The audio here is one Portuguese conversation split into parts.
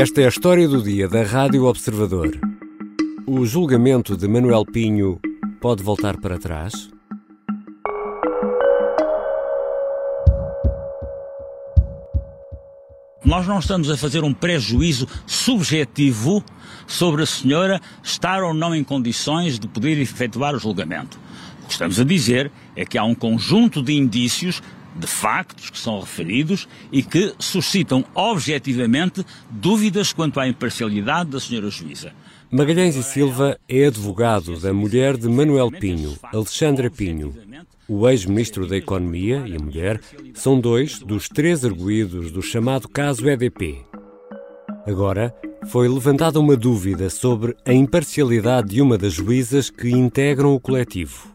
Esta é a história do dia da Rádio Observador. O julgamento de Manuel Pinho pode voltar para trás? Nós não estamos a fazer um prejuízo subjetivo sobre a senhora estar ou não em condições de poder efetuar o julgamento. O que estamos a dizer é que há um conjunto de indícios de factos que são referidos e que suscitam objetivamente dúvidas quanto à imparcialidade da senhora juíza. Magalhães e Silva é advogado da mulher de Manuel Pinho, Alexandra Pinho. O ex-ministro da Economia e a mulher são dois dos três arguídos do chamado caso EDP. Agora, foi levantada uma dúvida sobre a imparcialidade de uma das juízas que integram o coletivo.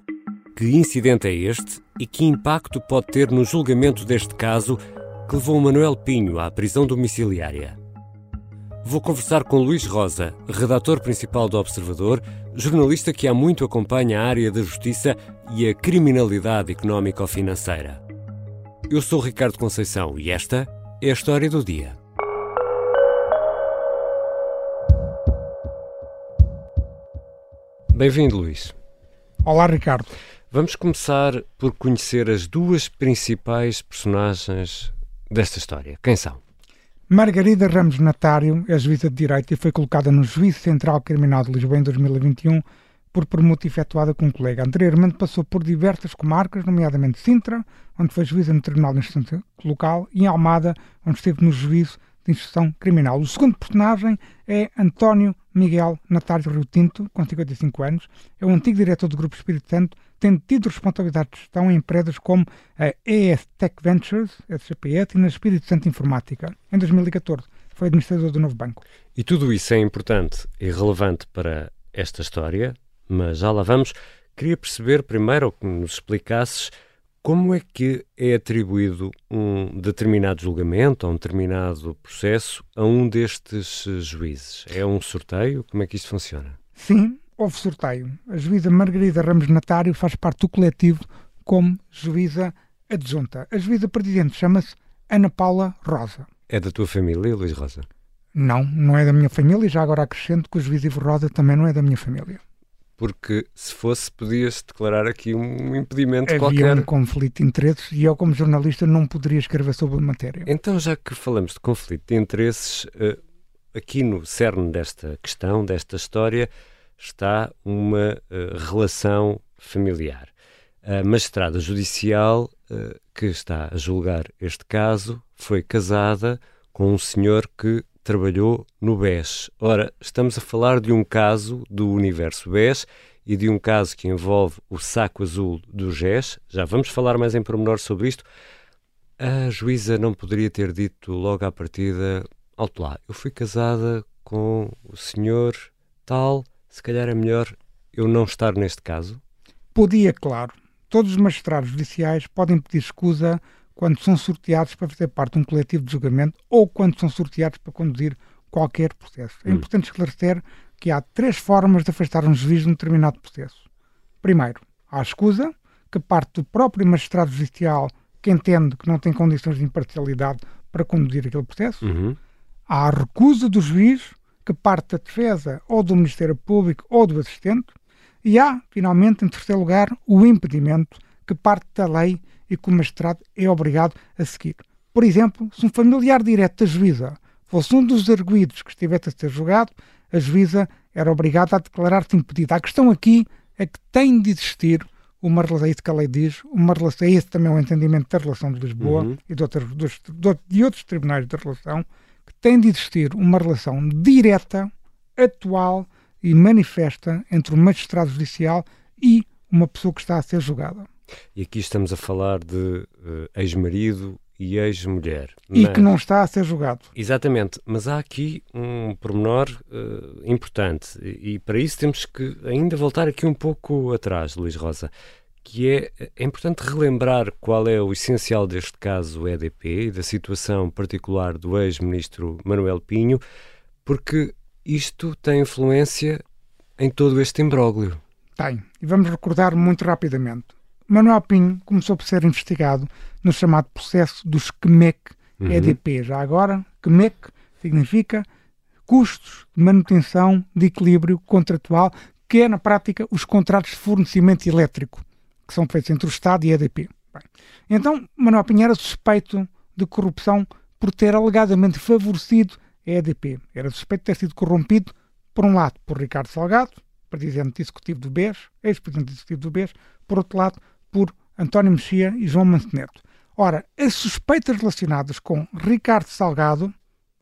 Que incidente é este e que impacto pode ter no julgamento deste caso que levou Manuel Pinho à prisão domiciliária? Vou conversar com Luís Rosa, redator principal do Observador, jornalista que há muito acompanha a área da justiça e a criminalidade económico-financeira. Eu sou Ricardo Conceição e esta é a história do dia. Bem-vindo, Luís. Olá, Ricardo. Vamos começar por conhecer as duas principais personagens desta história. Quem são? Margarida Ramos Natário é juíza de Direito e foi colocada no Juízo Central Criminal de Lisboa em 2021 por permuta efetuada com um colega. Anteriormente passou por diversas comarcas, nomeadamente Sintra, onde foi juíza no Tribunal de Instância Local, e em Almada, onde esteve no Juízo de Instrução Criminal. O segundo personagem é António Miguel Natário Rio Tinto, com 55 anos, é o antigo diretor do Grupo Espírito Santo, tendo tido responsabilidade de gestão em empresas como a ES Tech Ventures, SGPS, e na Espírito Santo Informática. Em 2014 foi administrador do novo banco. E tudo isso é importante e relevante para esta história, mas já lá vamos. Queria perceber primeiro que nos explicasses como é que é atribuído um determinado julgamento ou um determinado processo a um destes juízes? É um sorteio? Como é que isto funciona? Sim, houve sorteio. A juíza Margarida Ramos Natário faz parte do coletivo como juíza adjunta. A juíza presidente chama-se Ana Paula Rosa. É da tua família, Luís Rosa? Não, não é da minha família. Já agora acrescento que o juiz Ivo Rosa também não é da minha família porque se fosse, podia-se declarar aqui um impedimento Havia qualquer. Havia um conflito de interesses e eu, como jornalista, não poderia escrever sobre a matéria. Então, já que falamos de conflito de interesses, eh, aqui no cerne desta questão, desta história, está uma eh, relação familiar. A magistrada judicial eh, que está a julgar este caso foi casada com um senhor que trabalhou no BES. Ora, estamos a falar de um caso do universo BES e de um caso que envolve o saco azul do GES. Já vamos falar mais em pormenor sobre isto. A juíza não poderia ter dito logo à partida: alto lá, eu fui casada com o senhor tal, se calhar é melhor eu não estar neste caso? Podia, claro. Todos os magistrados judiciais podem pedir escusa quando são sorteados para fazer parte de um coletivo de julgamento ou quando são sorteados para conduzir qualquer processo. É hum. importante esclarecer que há três formas de afastar um juiz de um determinado processo. Primeiro, há a escusa, que parte do próprio magistrado judicial que entende que não tem condições de imparcialidade para conduzir aquele processo. Uhum. Há a recusa do juiz, que parte da defesa ou do Ministério Público ou do assistente. E há, finalmente, em terceiro lugar, o impedimento, que parte da lei e que o magistrado é obrigado a seguir. Por exemplo, se um familiar direto da juíza fosse um dos arguídos que estivesse a ser julgado, a juíza era obrigada a declarar-se impedida. A questão aqui é que tem de existir uma relação, é isso que a lei diz, uma relação, esse também é o entendimento da relação de Lisboa uhum. e de, outros, de outros tribunais de relação, que tem de existir uma relação direta, atual e manifesta entre o magistrado judicial e uma pessoa que está a ser julgada. E aqui estamos a falar de uh, ex-marido e ex-mulher. E que não está a ser julgado. Exatamente, mas há aqui um pormenor uh, importante e, e, para isso temos que ainda voltar aqui um pouco atrás, Luís Rosa, que é, é importante relembrar qual é o essencial deste caso EDP e da situação particular do ex-ministro Manuel Pinho, porque isto tem influência em todo este imbróglio. Tem, e vamos recordar muito rapidamente. Manuel Pinho começou por ser investigado no chamado processo dos QMEC uhum. EDP. Já agora, QMEC significa custos de manutenção de equilíbrio contratual, que é, na prática, os contratos de fornecimento elétrico, que são feitos entre o Estado e a EDP. Bem, então, Manuel Pinheiro era suspeito de corrupção por ter alegadamente favorecido a EDP. Era suspeito de ter sido corrompido, por um lado, por Ricardo Salgado, presidente executivo do BES, ex-presidente executivo do BES, por outro lado, por António Mexia e João Manteneto. Ora, as suspeitas relacionadas com Ricardo Salgado,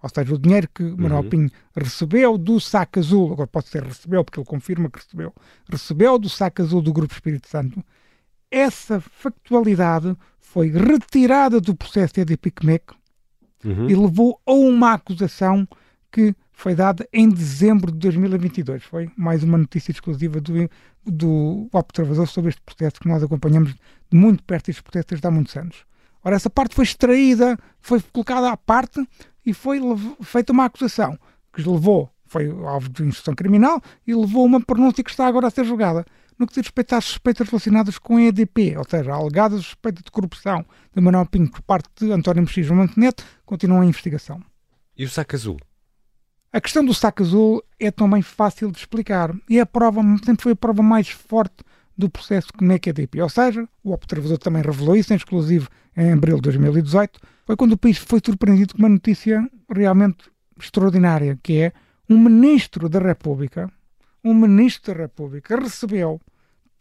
ou seja, o dinheiro que Manuel uhum. Pinho recebeu do saco azul, agora pode ser recebeu, porque ele confirma que recebeu, recebeu do saco azul do Grupo Espírito Santo, essa factualidade foi retirada do processo de EDP-CMEC uhum. e levou a uma acusação que foi dada em dezembro de 2022. Foi mais uma notícia exclusiva do, do Observador sobre este processo que nós acompanhamos de muito perto este processo desde há muitos anos. Ora, essa parte foi extraída, foi colocada à parte e foi feita uma acusação que levou, foi alvo de instrução criminal e levou uma pronúncia que está agora a ser julgada. No que diz respeito às suspeitas relacionadas com a EDP, ou seja, a alegada suspeita de corrupção de Manuel Pinho por parte de António Mexia Manteneto, continua a investigação. E o saco azul? A questão do saco azul é também fácil de explicar e é a prova, sempre foi a prova mais forte do processo que é EDP. Ou seja, o observador também revelou isso, em exclusivo em abril de 2018, foi quando o país foi surpreendido com uma notícia realmente extraordinária, que é um ministro da República, um ministro da República recebeu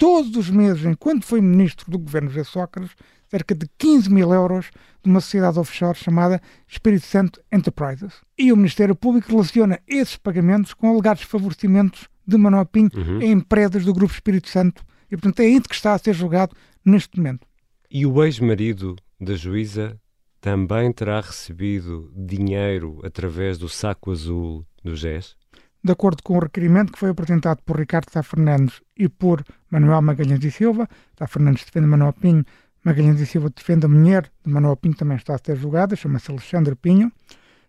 todos os meses, enquanto foi ministro do governo José Sócrates, cerca de 15 mil euros de uma sociedade offshore chamada Espírito Santo Enterprises. E o Ministério Público relaciona esses pagamentos com alegados favorecimentos de Manuel Pinho uhum. a empresas do Grupo Espírito Santo. E, portanto, é aí que está a ser julgado neste momento. E o ex-marido da juíza também terá recebido dinheiro através do saco azul do GES? De acordo com o requerimento que foi apresentado por Ricardo Sá Fernandes e por Manuel Magalhães e Silva, Sá Fernandes defende Manuel Pinho, Magalhães e Silva defende a mulher de Manuel Pinho, também está a ser julgada, chama-se Alexandre Pinho.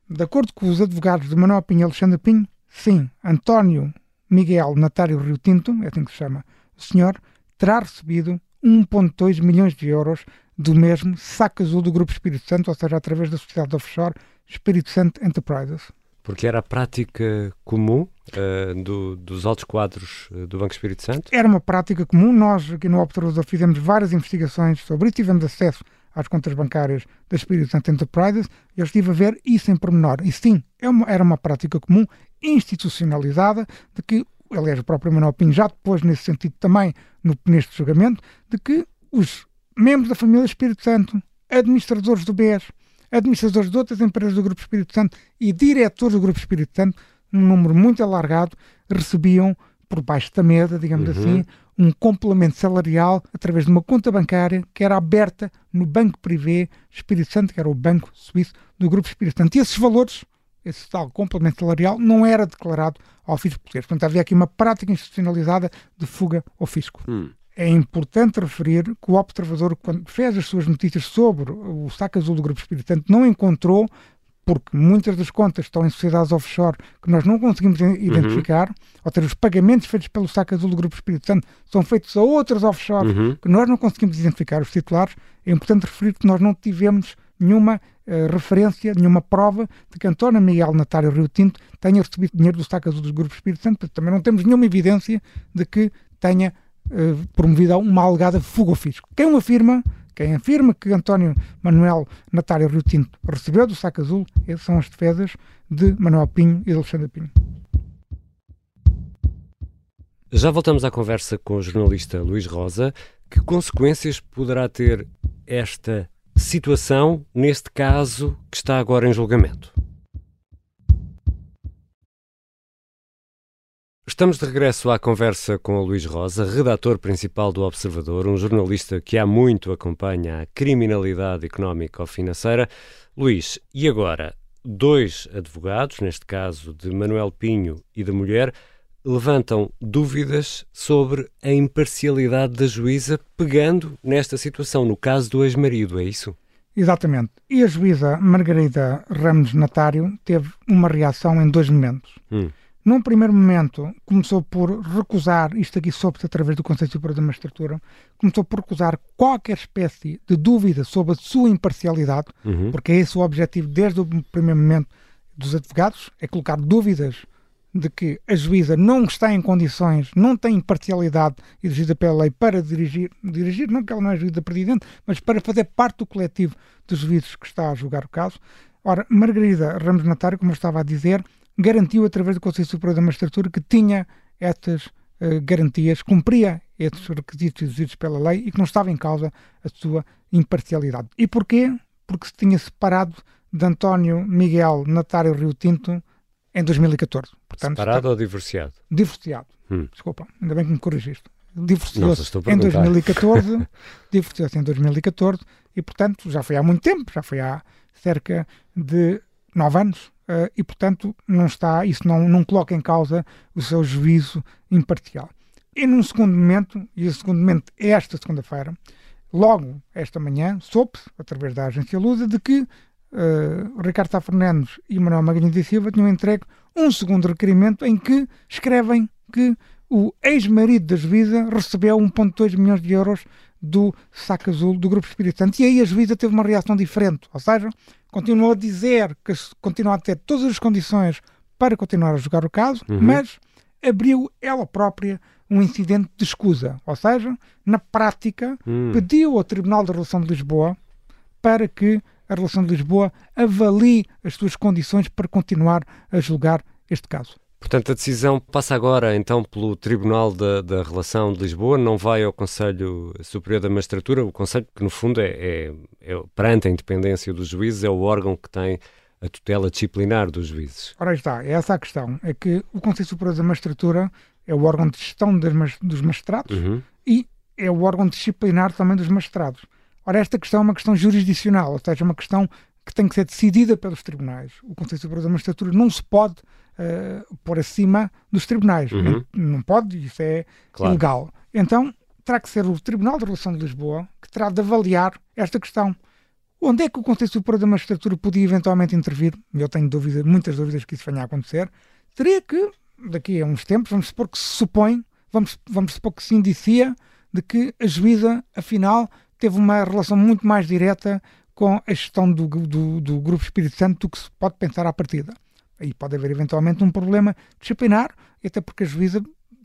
De acordo com os advogados de Manuel Pinho e Alexandre Pinho, sim, António Miguel Natário Rio Tinto, é assim que se chama o senhor, terá recebido 1,2 milhões de euros do mesmo saco azul do Grupo Espírito Santo, ou seja, através da sociedade offshore Espírito Santo Enterprises. Porque era a prática comum uh, do, dos altos quadros uh, do Banco Espírito Santo? Era uma prática comum. Nós, aqui no Observador, fizemos várias investigações sobre isso, tivemos acesso às contas bancárias da Espírito Santo Enterprises e eu estive a ver isso em pormenor. E sim, é uma, era uma prática comum, institucionalizada, de que, aliás, o próprio Manuel Pinho já depois, nesse sentido também, no, neste julgamento, de que os membros da família Espírito Santo, administradores do BES, administradores de outras empresas do Grupo Espírito Santo e diretores do Grupo Espírito Santo, um número muito alargado, recebiam por baixo da mesa, digamos uhum. assim, um complemento salarial através de uma conta bancária que era aberta no Banco Privé Espírito Santo, que era o banco suíço do Grupo Espírito Santo. E esses valores, esse tal complemento salarial, não era declarado ao fisco português. Portanto, havia aqui uma prática institucionalizada de fuga ao fisco. Hum é importante referir que o observador, quando fez as suas notícias sobre o saco azul do Grupo Espírito Santo, não encontrou, porque muitas das contas estão em sociedades offshore que nós não conseguimos identificar, uhum. ou seja, os pagamentos feitos pelo saco azul do Grupo Espírito Santo são feitos a outras offshore uhum. que nós não conseguimos identificar os titulares. É importante referir que nós não tivemos nenhuma uh, referência, nenhuma prova de que António Miguel Natário Rio Tinto tenha recebido dinheiro do saco azul do Grupo Espírito Santo. Também não temos nenhuma evidência de que tenha eh, promovida uma alegada fuga ao fisco. Quem afirma, quem afirma que António Manuel Natário Rio Tinto recebeu do saco azul são as defesas de Manuel Pinho e de Alexandre Pinho. Já voltamos à conversa com o jornalista Luís Rosa. Que consequências poderá ter esta situação, neste caso que está agora em julgamento? Estamos de regresso à conversa com o Luís Rosa, redator principal do Observador, um jornalista que há muito acompanha a criminalidade económica ou financeira. Luís, e agora? Dois advogados, neste caso de Manuel Pinho e da mulher, levantam dúvidas sobre a imparcialidade da juíza, pegando nesta situação, no caso do ex-marido, é isso? Exatamente. E a juíza Margarida Ramos Natário teve uma reação em dois momentos. Hum. Num primeiro momento, começou por recusar, isto aqui soube-se através do Conselho Superior da Magistratura, começou por recusar qualquer espécie de dúvida sobre a sua imparcialidade, uhum. porque é esse o objetivo desde o primeiro momento, dos advogados é colocar dúvidas de que a juíza não está em condições, não tem imparcialidade exigida pela lei para dirigir, dirigir não que ela não é juíza presidente, mas para fazer parte do coletivo dos juízes que está a julgar o caso. Ora, Margarida Ramos Natário, como eu estava a dizer, garantiu através do Conselho Superior da Magistratura que tinha estas uh, garantias, cumpria estes requisitos exigidos pela lei e que não estava em causa a sua imparcialidade. E porquê? Porque se tinha separado de António Miguel Natário Rio Tinto em 2014. Portanto, Separado está... ou divorciado? Divorciado. Hum. Desculpa, ainda bem que me corrigiste. Divorciou-se em 2014, divorciou-se em 2014 e, portanto, já foi há muito tempo, já foi há cerca de nove anos uh, e, portanto, não está, isso não, não coloca em causa o seu juízo imparcial. E num segundo momento, e o segundo momento é esta segunda-feira, logo esta manhã, soube-se, através da agência Lusa, de que uh, Ricardo Sá Fernandes e Manuel Magalhães e Silva tinham entregue um segundo requerimento em que escrevem que o ex-marido da juíza recebeu 1,2 milhões de euros do saco azul do Grupo Espírito Santo. E aí a juíza teve uma reação diferente, ou seja, continuou a dizer que continua a ter todas as condições para continuar a jogar o caso, uhum. mas abriu ela própria um incidente de escusa, ou seja, na prática, uhum. pediu ao Tribunal da Relação de Lisboa para que a Relação de Lisboa avalie as suas condições para continuar a julgar este caso. Portanto, a decisão passa agora então pelo Tribunal da, da Relação de Lisboa, não vai ao Conselho Superior da Magistratura, o Conselho que no fundo é, é, é, perante a independência dos juízes, é o órgão que tem a tutela disciplinar dos juízes. Ora está, é essa a questão, é que o Conselho Superior da Magistratura é o órgão de gestão dos magistrados uhum. e é o órgão disciplinar também dos magistrados. Ora, esta questão é uma questão jurisdicional, ou seja, uma questão que tem que ser decidida pelos tribunais. O Conselho Superior da Magistratura não se pode uh, pôr acima dos tribunais. Uhum. Não, não, pode, isso é claro. ilegal. Então, terá que ser o Tribunal de Relação de Lisboa que terá de avaliar esta questão. Onde é que o Conselho Superior da Magistratura podia eventualmente intervir? Eu tenho dúvida, muitas dúvidas que isso venha a acontecer. Teria que, daqui a uns tempos, vamos supor que se supõe, vamos, vamos supor que se indicia de que a juíza, afinal, teve uma relação muito mais direta com a gestão do, do, do Grupo Espírito Santo do que se pode pensar à partida. Aí pode haver eventualmente um problema disciplinar, até porque a juíza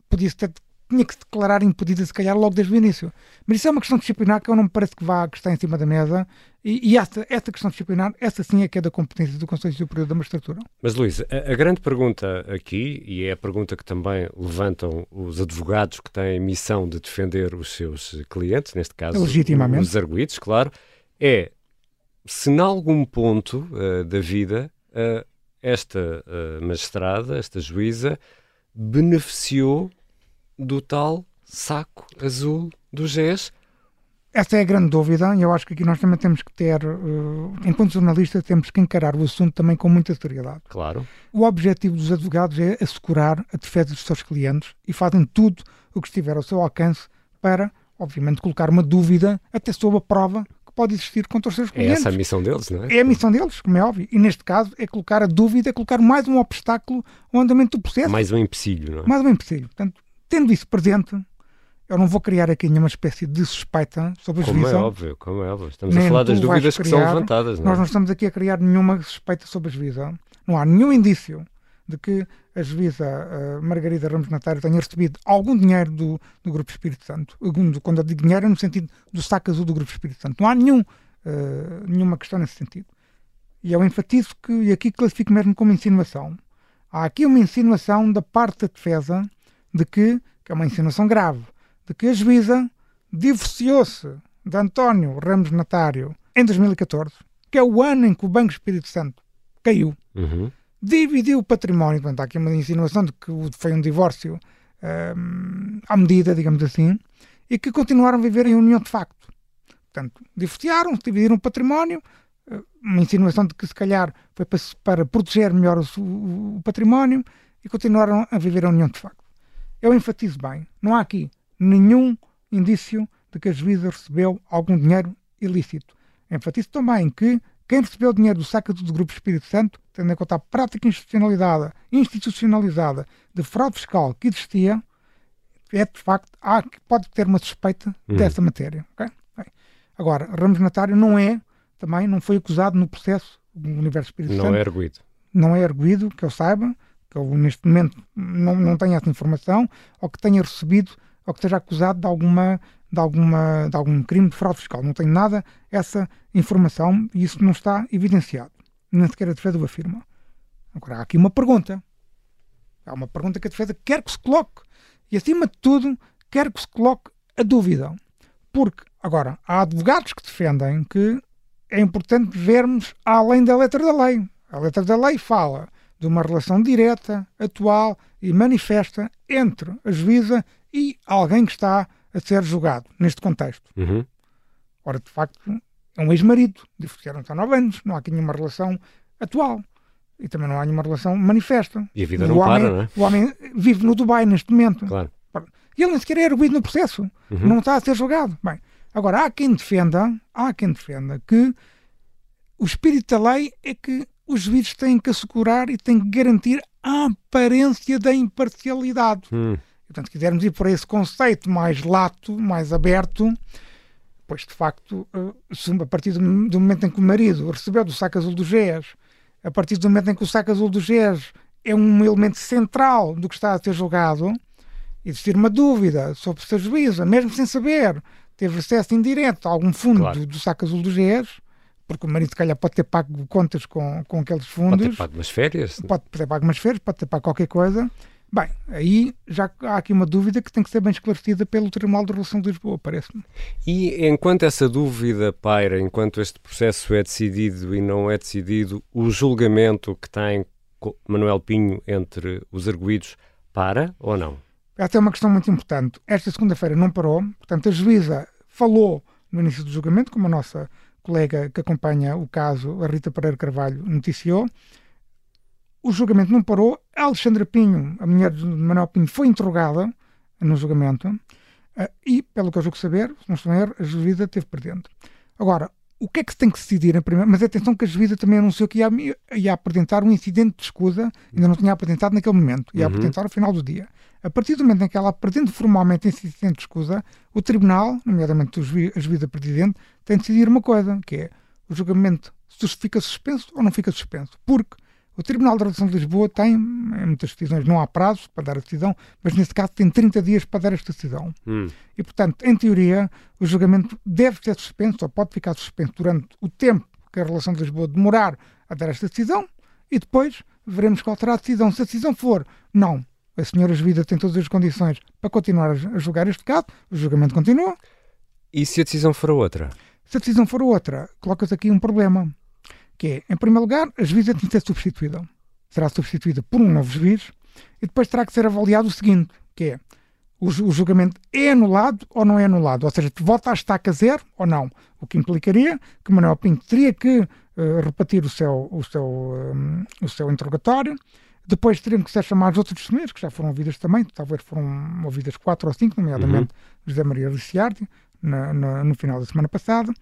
podia ter, tinha que se declarar impedida, se calhar, logo desde o início. Mas isso é uma questão disciplinar que eu não me parece que vá que está em cima da mesa. E, e esta, esta questão disciplinar, essa sim é que é da competência do Conselho Superior da Magistratura. Mas, Luís, a, a, grande pergunta aqui, e é a pergunta que também levantam os advogados que têm missão de defender os seus clientes, neste caso os arguídos, claro, é se em algum ponto uh, da vida uh, esta uh, magistrada, esta juíza, beneficiou do tal saco azul do GES? Essa é a grande dúvida e eu acho que aqui nós também temos que ter, uh, enquanto jornalistas, temos que encarar o assunto também com muita seriedade. Claro. O objetivo dos advogados é assegurar a defesa dos seus clientes e fazem tudo o que estiver ao seu alcance para, obviamente, colocar uma dúvida até sob a prova pode existir contra os seus clientes. É essa a missão deles, não é? É a missão deles, como é óbvio. E neste caso é colocar a dúvida, é colocar mais um obstáculo ao andamento do processo. Mais um empecilho, não é? Mais um empecilho. Portanto, tendo isso presente, eu não vou criar aqui nenhuma espécie de suspeita sobre a como juíza. Como é óbvio, como é óbvio. Estamos Nem a falar das dúvidas criar, que são levantadas. Não é? Nós não estamos aqui a criar nenhuma suspeita sobre a juíza. Não há nenhum indício de que a juíza Margarida Ramos Natário tenha recebido algum dinheiro do, do Grupo Espírito Santo. Quando eu digo dinheiro, é no sentido do saco azul do Grupo Espírito Santo. Não há nenhum uh, nenhuma questão nesse sentido. E eu enfatizo que, e aqui classifico mesmo como insinuação, há aqui uma insinuação da parte da defesa de que, que é uma insinuação grave, de que a juíza divorciou-se de António Ramos Natário em 2014, que é o ano em que o Banco Espírito Santo caiu, uhum. Dividiu o património, portanto, há aqui uma insinuação de que foi um divórcio um, à medida, digamos assim, e que continuaram a viver em união de facto. Portanto, divorciaram-se, dividiram o património, eh, uma insinuação de que se calhar foi para, para proteger melhor o, o, o, património e continuaram a viver a união de facto. Eu enfatizo bem, não há aqui nenhum indício de que a juíza recebeu algum dinheiro ilícito. Enfatizo também que quem recebeu dinheiro do saco do Grupo Espírito Santo, tendo em conta a prática institucionalizada, institucionalizada de fraude fiscal que existia, é de facto, há, pode ter uma suspeita hum. dessa matéria. Okay? Agora, Ramos Natário não é, também não foi acusado no processo do Universo Espírito não Santo. Não é arguído. não é arguído, que eu saiba, que eu neste momento não, não tenha essa informação, ou que tenha recebido, ou que esteja acusado de alguma de, alguma, de algum crime de fraude fiscal. Não tenho nada essa informação e isso não está evidenciado. Nem sequer a defesa o afirma. Agora, há aqui uma pergunta. Há uma pergunta que a defesa quer que se coloque. E, acima de tudo, quer que se coloque a dúvida. Porque, agora, há advogados que defendem que é importante vermos além da letra da lei. A letra da lei fala de uma relação direta, atual e manifesta entre a juíza e alguém que está a ser julgado neste contexto. Uhum. Ora, de facto, é um ex-marido, divorciaram-se há nove anos, não há aqui nenhuma relação atual. E também não há nenhuma relação manifesta. E a vida não o para, não é? O homem vive no Dubai neste momento. Claro. E ele nem sequer é arguído no processo. Uhum. Não está a ser julgado. Bem, agora, há quem defenda, há quem defenda que o espírito da lei é que os juízes têm que assegurar e têm que garantir a aparência da imparcialidade. Hum. Portanto, se quisermos ir por esse conceito mais lato, mais aberto, pois de facto, eh, a partir do momento em que o marido recebeu do saco azul do GES, a partir do momento em que o saco azul do GES é um elemento central do que está a ser julgado, existir uma dúvida sobre se a juíza, mesmo sem saber, teve acesso indireto a algum fundo claro. do, do saco azul do GES, porque o marido, se calhar, pode ter pago contas com, com aqueles fundos. Pode ter pago umas férias. Pode ter pago umas férias, pode ter pago qualquer coisa. Bem, aí já há aqui uma dúvida que tem que ser bem esclarecida pelo Tribunal de Relação de Lisboa, parece-me. E enquanto essa dúvida paira, enquanto este processo é decidido e não é decidido, o julgamento que tem Manuel Pinho entre os arguídos para ou não? Essa é uma questão muito importante. Esta segunda-feira não parou, portanto, a juíza falou no início do julgamento, como a nossa colega que acompanha o caso, a Rita Pereira Carvalho, noticiou o julgamento não parou. A Alexandra Pinho, a mulher de Manuel Pinho, foi interrogada no julgamento uh, e, pelo que eu julgo saber, se não estou a erro, a juíza teve perdente. Agora, o que é que se tem que decidir em primeiro? Mas atenção que a juíza também anunciou que ia, ia apresentar um incidente de escusa, ainda não tinha apresentado naquele momento, ia uhum. apresentar ao final do dia. A partir do momento em que ela apresenta formalmente esse incidente de escusa, o tribunal, nomeadamente a juíza presidente, tem de decidir uma coisa, que é o julgamento se fica suspenso ou não fica suspenso. Porque o Tribunal de Redação de Lisboa tem, em muitas decisões, não há prazo para dar a decisão, mas neste caso tem 30 dias para dar esta decisão. Hum. E, portanto, em teoria, o julgamento deve ser suspenso ou pode ficar suspenso durante o tempo que a Relação de Lisboa demorar a dar esta decisão e depois veremos qual será a decisão. Se a decisão for não, a senhora juíza tem todas as condições para continuar a julgar este caso, o julgamento continua. E se a decisão for outra? Se a decisão for outra, coloca-se aqui um problema que é, em primeiro lugar, a juíza tem que ser substituída. Será substituída por um novo juiz e depois terá que ser avaliado o seguinte, que é, o, julgamento é anulado ou não é anulado? Ou seja, volta a estaca zero ou não? O que implicaria que Manuel Pinto teria que uh, repetir o seu, o, seu, um, o seu interrogatório, depois teriam que ser chamados outros testemunhas, que já foram ouvidas também, talvez foram ouvidas quatro ou cinco, nomeadamente uhum. José Maria Liciardi, no final da semana passada,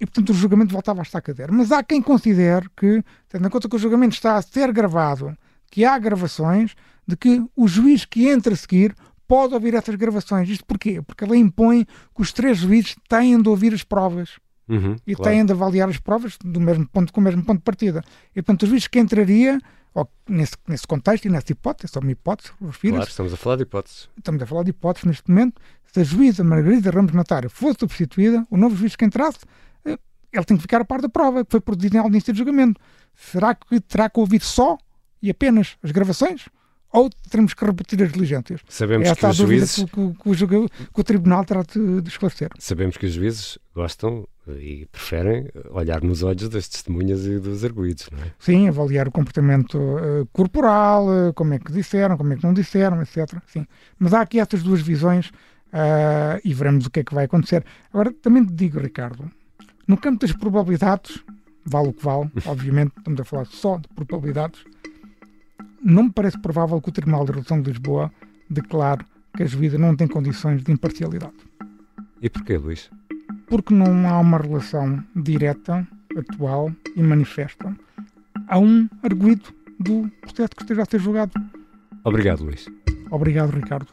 e, portanto, o julgamento voltava a estar cadeira. Mas há quem considere que, tendo em conta que o julgamento está a ser gravado, que há gravações, de que o juiz que entra a seguir pode ouvir essas gravações. Isto porquê? Porque ela impõe que os três juízes têm de ouvir as provas. Uhum, e claro. têm de avaliar as provas do mesmo ponto, com o mesmo ponto de partida. E, portanto, o juiz que entraria, ou, nesse, nesse contexto e nessa hipótese, é uma hipótese, refiro Claro, estamos a falar de hipóteses. Estamos a falar de hipóteses neste momento. Se a juíza Margarida Ramos Natário fosse substituída, o novo juiz que entrasse ele tem que ficar a par da prova que foi produzida em audiência de julgamento. Será que terá que ouvir só e apenas as gravações? Ou teremos que repetir as diligências? Sabemos Esta que os juízes... Que, que, que, que, o Tribunal terá de, de, esclarecer. Sabemos que os juízes gostam e preferem olhar nos olhos das testemunhas e dos arguídos, não é? Sim, avaliar o comportamento uh, corporal, uh, como é que disseram, como é que não disseram, etc. Sim. Mas há aqui estas duas visões uh, e veremos o que é que vai acontecer. Agora, também te digo, Ricardo, no campo das probabilidades, vale o que vale, obviamente, estamos a falar só de probabilidades, não me parece provável que o Tribunal de Redução de Lisboa declare que a juíza não tem condições de imparcialidade. E porquê, Luís? Porque não há uma relação direta, atual e manifesta a um arguído do processo que esteja a ser julgado. Obrigado, Luís. Obrigado, Ricardo.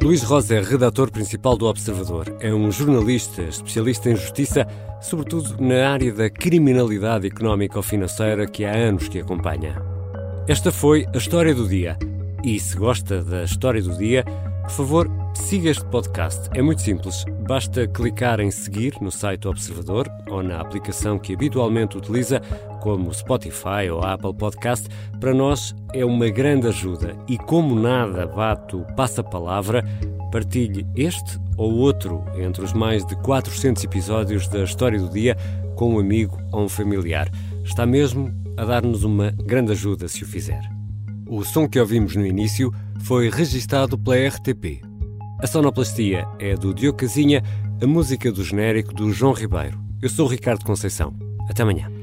Luís Rosa é redator principal do Observador. É um jornalista especialista em justiça, sobretudo na área da criminalidade económica ou financeira que há anos que acompanha. Esta foi a história do dia. E se gosta da história do dia, por favor, siga este podcast. É muito simples. Basta clicar em seguir no site do Observador ou na aplicação que habitualmente utiliza, como Spotify ou Apple Podcast. Para nós é uma grande ajuda. E como nada bate o passa-palavra, partilhe este ou outro entre os mais de 400 episódios da História do Dia com um amigo ou um familiar. Está mesmo a dar-nos uma grande ajuda se o fizer. O som que ouvimos no início foi registado pela RTP. A sonoplastia é do Diogo Casinha, a música do genérico do João Ribeiro. Eu sou o Ricardo Conceição. Até amanhã.